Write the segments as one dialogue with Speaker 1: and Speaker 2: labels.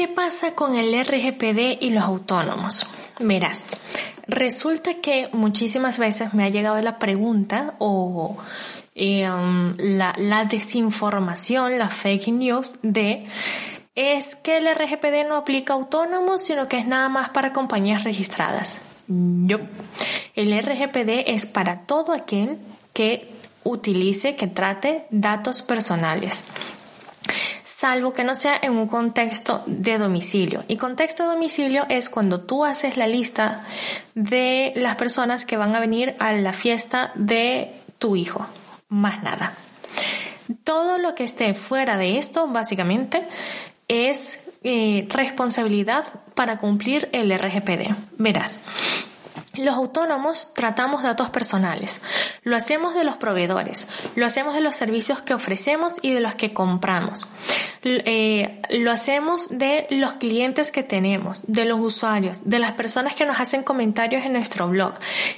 Speaker 1: ¿Qué pasa con el RGPD y los autónomos? Verás, resulta que muchísimas veces me ha llegado la pregunta o um, la, desinformación, la fake news de es que el RGPD no aplica a autónomos, sino que es nada más para compañías registradas. Yo. El RGPD es para todo aquel que utilice, que trate datos personales salvo que no sea en un contexto de domicilio. Y contexto de domicilio es cuando tú haces la lista de las personas que van a venir a la fiesta de tu hijo. Más nada. Todo lo que esté fuera de esto, básicamente, es eh, responsabilidad para cumplir el RGPD. Verás. Los autónomos tratamos datos personales. Lo hacemos de los proveedores, lo hacemos de los servicios que ofrecemos y de los que compramos. Eh, lo hacemos de los clientes que tenemos, de los usuarios, de las personas que nos hacen comentarios en nuestro blog,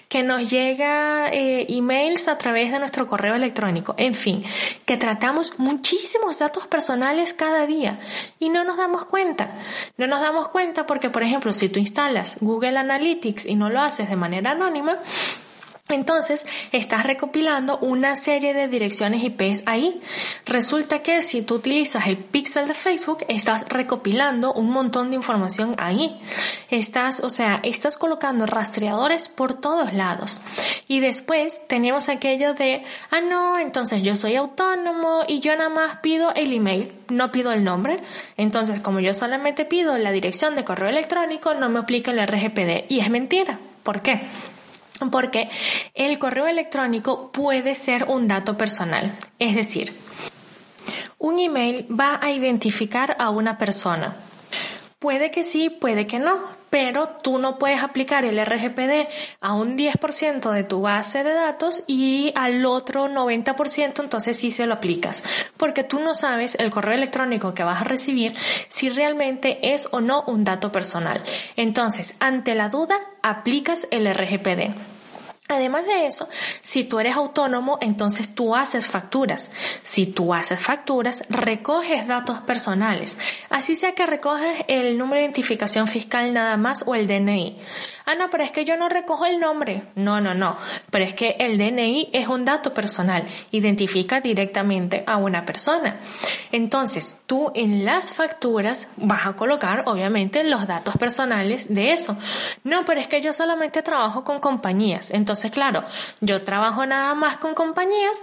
Speaker 1: que nos llega eh, emails a través de nuestro correo electrónico, en fin, que tratamos muchísimos datos personales cada día y no nos damos cuenta. No nos damos cuenta porque, por ejemplo, si tú instalas Google Analytics y no lo haces de manera anónima, entonces, estás recopilando una serie de direcciones IP ahí. Resulta que si tú utilizas el pixel de Facebook, estás recopilando un montón de información ahí. Estás, o sea, estás colocando rastreadores por todos lados. Y después tenemos aquello de, ah, no, entonces yo soy autónomo y yo nada más pido el email, no pido el nombre. Entonces, como yo solamente pido la dirección de correo electrónico, no me aplica el RGPD. Y es mentira. ¿Por qué? porque el correo electrónico puede ser un dato personal. Es decir, un email va a identificar a una persona. Puede que sí, puede que no, pero tú no puedes aplicar el RGPD a un 10% de tu base de datos y al otro 90% entonces sí se lo aplicas, porque tú no sabes el correo electrónico que vas a recibir si realmente es o no un dato personal. Entonces, ante la duda, aplicas el RGPD. Además de eso, si tú eres autónomo, entonces tú haces facturas. Si tú haces facturas, recoges datos personales. Así sea que recoges el número de identificación fiscal nada más o el DNI. Ah, no, pero es que yo no recojo el nombre. No, no, no. Pero es que el DNI es un dato personal. Identifica directamente a una persona. Entonces, tú en las facturas vas a colocar, obviamente, los datos personales de eso. No, pero es que yo solamente trabajo con compañías. Entonces, claro, yo trabajo nada más con compañías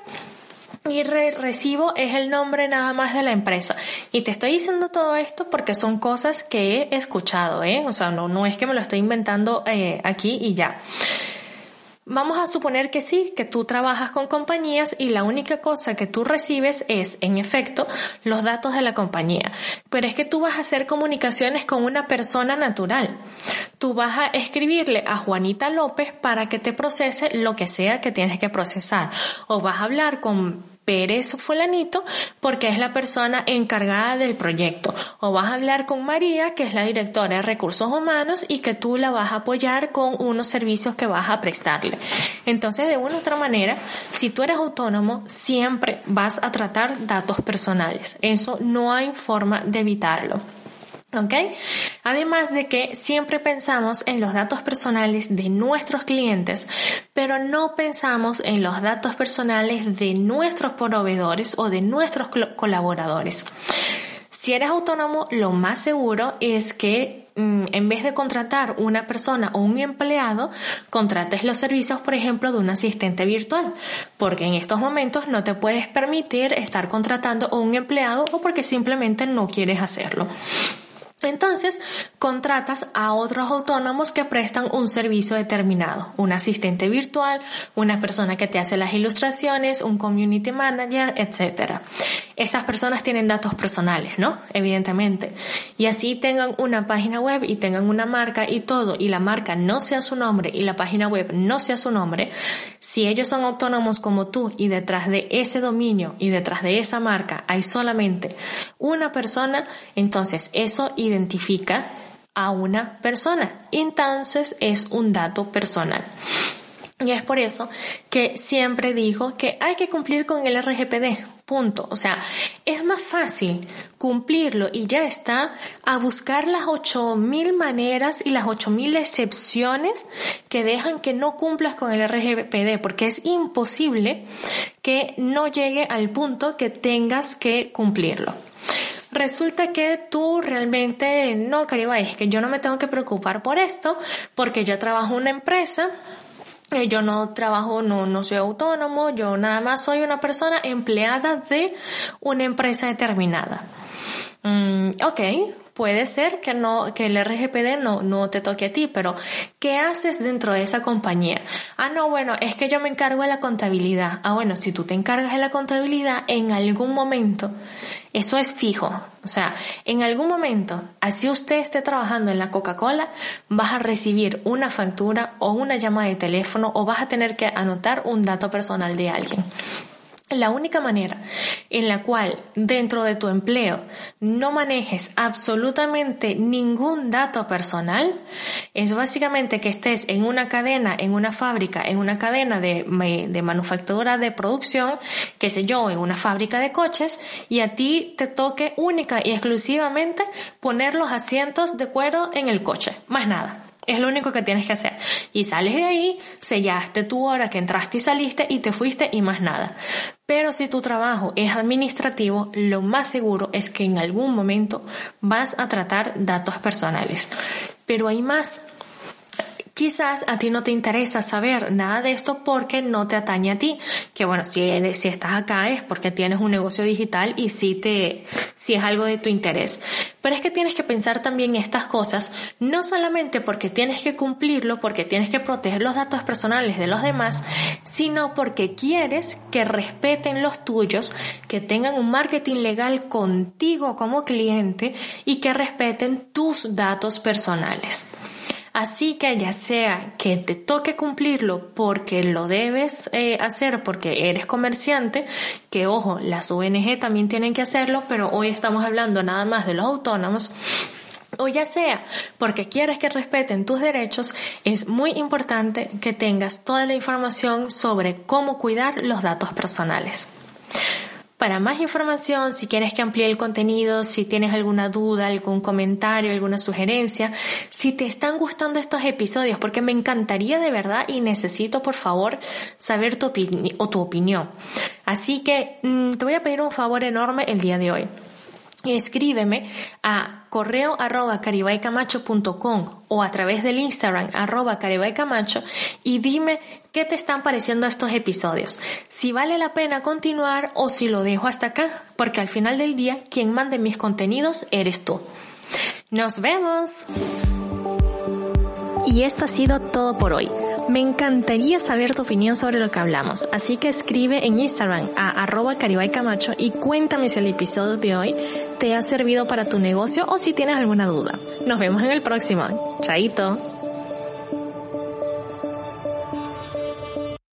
Speaker 1: y recibo es el nombre nada más de la empresa. Y te estoy diciendo todo esto porque son cosas que he escuchado, ¿eh? O sea, no, no es que me lo estoy inventando eh, aquí y ya. Vamos a suponer que sí, que tú trabajas con compañías y la única cosa que tú recibes es, en efecto, los datos de la compañía. Pero es que tú vas a hacer comunicaciones con una persona natural. Tú vas a escribirle a Juanita López para que te procese lo que sea que tienes que procesar. O vas a hablar con Pérez fulanito porque es la persona encargada del proyecto. O vas a hablar con María, que es la directora de recursos humanos y que tú la vas a apoyar con unos servicios que vas a prestarle. Entonces, de una u otra manera, si tú eres autónomo, siempre vas a tratar datos personales. Eso no hay forma de evitarlo. ¿Ok? Además de que siempre pensamos en los datos personales de nuestros clientes, pero no pensamos en los datos personales de nuestros proveedores o de nuestros colaboradores. Si eres autónomo, lo más seguro es que mm, en vez de contratar una persona o un empleado, contrates los servicios, por ejemplo, de un asistente virtual, porque en estos momentos no te puedes permitir estar contratando a un empleado o porque simplemente no quieres hacerlo. Entonces, contratas a otros autónomos que prestan un servicio determinado, un asistente virtual, una persona que te hace las ilustraciones, un community manager, etc. estas personas tienen datos personales, ¿no? Evidentemente. Y así tengan una página web y tengan una marca y todo, y la marca no sea su nombre y la página web no sea su nombre, si ellos son autónomos como tú y detrás de ese dominio y detrás de esa marca hay solamente una persona, entonces eso identifica a una persona. Entonces es un dato personal. Y es por eso que siempre digo que hay que cumplir con el RGPD. Punto. O sea, es más fácil cumplirlo y ya está a buscar las 8000 maneras y las 8000 excepciones que dejan que no cumplas con el RGPD, porque es imposible que no llegue al punto que tengas que cumplirlo. Resulta que tú realmente no, Caribay, es que yo no me tengo que preocupar por esto porque yo trabajo en una empresa yo no trabajo, no, no soy autónomo, yo nada más soy una persona empleada de una empresa determinada. Mm, ok, puede ser que no, que el RGPD no, no te toque a ti, pero ¿qué haces dentro de esa compañía? Ah, no, bueno, es que yo me encargo de la contabilidad. Ah, bueno, si tú te encargas de la contabilidad, en algún momento, eso es fijo. O sea, en algún momento, así usted esté trabajando en la Coca-Cola, vas a recibir una factura o una llamada de teléfono o vas a tener que anotar un dato personal de alguien. La única manera en la cual dentro de tu empleo no manejes absolutamente ningún dato personal es básicamente que estés en una cadena, en una fábrica, en una cadena de, de manufactura de producción, qué sé yo, en una fábrica de coches y a ti te toque única y exclusivamente poner los asientos de cuero en el coche. Más nada. Es lo único que tienes que hacer. Y sales de ahí, sellaste tu hora que entraste y saliste y te fuiste y más nada. Pero si tu trabajo es administrativo, lo más seguro es que en algún momento vas a tratar datos personales. Pero hay más. Quizás a ti no te interesa saber nada de esto porque no te atañe a ti. Que bueno, si, estás acá es porque tienes un negocio digital y si te, si es algo de tu interés. Pero es que tienes que pensar también estas cosas, no solamente porque tienes que cumplirlo, porque tienes que proteger los datos personales de los demás, sino porque quieres que respeten los tuyos, que tengan un marketing legal contigo como cliente y que respeten tus datos personales. Así que ya sea que te toque cumplirlo porque lo debes eh, hacer porque eres comerciante, que ojo, las ONG también tienen que hacerlo, pero hoy estamos hablando nada más de los autónomos, o ya sea porque quieres que respeten tus derechos, es muy importante que tengas toda la información sobre cómo cuidar los datos personales. Para más información, si quieres que amplíe el contenido, si tienes alguna duda, algún comentario, alguna sugerencia, si te están gustando estos episodios, porque me encantaría de verdad y necesito por favor saber tu, o tu opinión. Así que mm, te voy a pedir un favor enorme el día de hoy escríbeme a correo arroba caribaycamacho.com o a través del Instagram arroba caribaycamacho y dime qué te están pareciendo estos episodios, si vale la pena continuar o si lo dejo hasta acá, porque al final del día quien mande mis contenidos eres tú. Nos vemos. Y esto ha sido todo por hoy. Me encantaría saber tu opinión sobre lo que hablamos, así que escribe en Instagram a arroba caribaycamacho y cuéntame si el episodio de hoy te ha servido para tu negocio o si tienes alguna duda. Nos vemos en el próximo. Chaito.